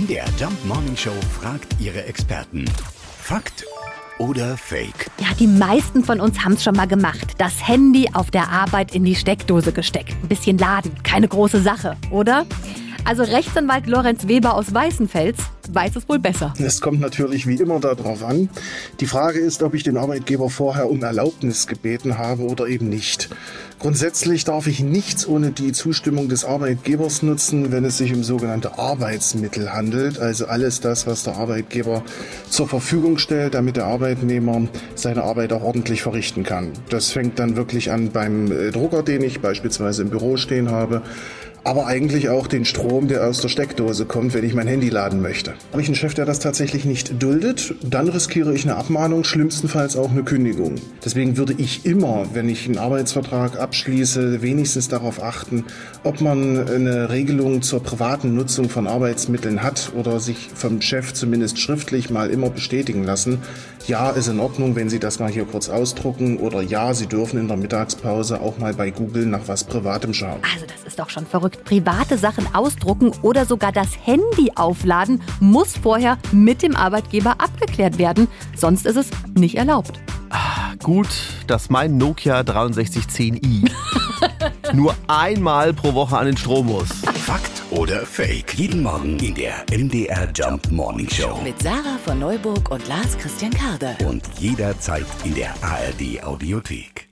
MDR Jump Morning Show fragt ihre Experten. Fakt oder Fake? Ja, die meisten von uns haben es schon mal gemacht. Das Handy auf der Arbeit in die Steckdose gesteckt. Ein bisschen laden, keine große Sache, oder? Also Rechtsanwalt Lorenz Weber aus Weißenfels weiß es wohl besser. Es kommt natürlich wie immer darauf an. Die Frage ist, ob ich den Arbeitgeber vorher um Erlaubnis gebeten habe oder eben nicht. Grundsätzlich darf ich nichts ohne die Zustimmung des Arbeitgebers nutzen, wenn es sich um sogenannte Arbeitsmittel handelt, also alles das, was der Arbeitgeber zur Verfügung stellt, damit der Arbeitnehmer seine Arbeit auch ordentlich verrichten kann. Das fängt dann wirklich an beim äh, Drucker, den ich beispielsweise im Büro stehen habe, aber eigentlich auch den Strom, der aus der Steckdose kommt, wenn ich mein Handy laden möchte. Habe ich einen Chef, der das tatsächlich nicht duldet, dann riskiere ich eine Abmahnung, schlimmstenfalls auch eine Kündigung. Deswegen würde ich immer, wenn ich einen Arbeitsvertrag abschließe, wenigstens darauf achten, ob man eine Regelung zur privaten Nutzung von Arbeitsmitteln hat oder sich vom Chef zumindest schriftlich mal immer bestätigen lassen. Ja, ist in Ordnung, wenn Sie das mal hier kurz ausdrucken oder ja, Sie dürfen in der Mittagspause auch mal bei Google nach was Privatem schauen. Also ist doch schon verrückt. Private Sachen ausdrucken oder sogar das Handy aufladen muss vorher mit dem Arbeitgeber abgeklärt werden. Sonst ist es nicht erlaubt. Gut, dass mein Nokia 6310i nur einmal pro Woche an den Strom muss. Fakt oder Fake? Jeden Morgen in der MDR Jump Morning Show. Mit Sarah von Neuburg und Lars Christian Karde. Und jederzeit in der ARD Audiothek.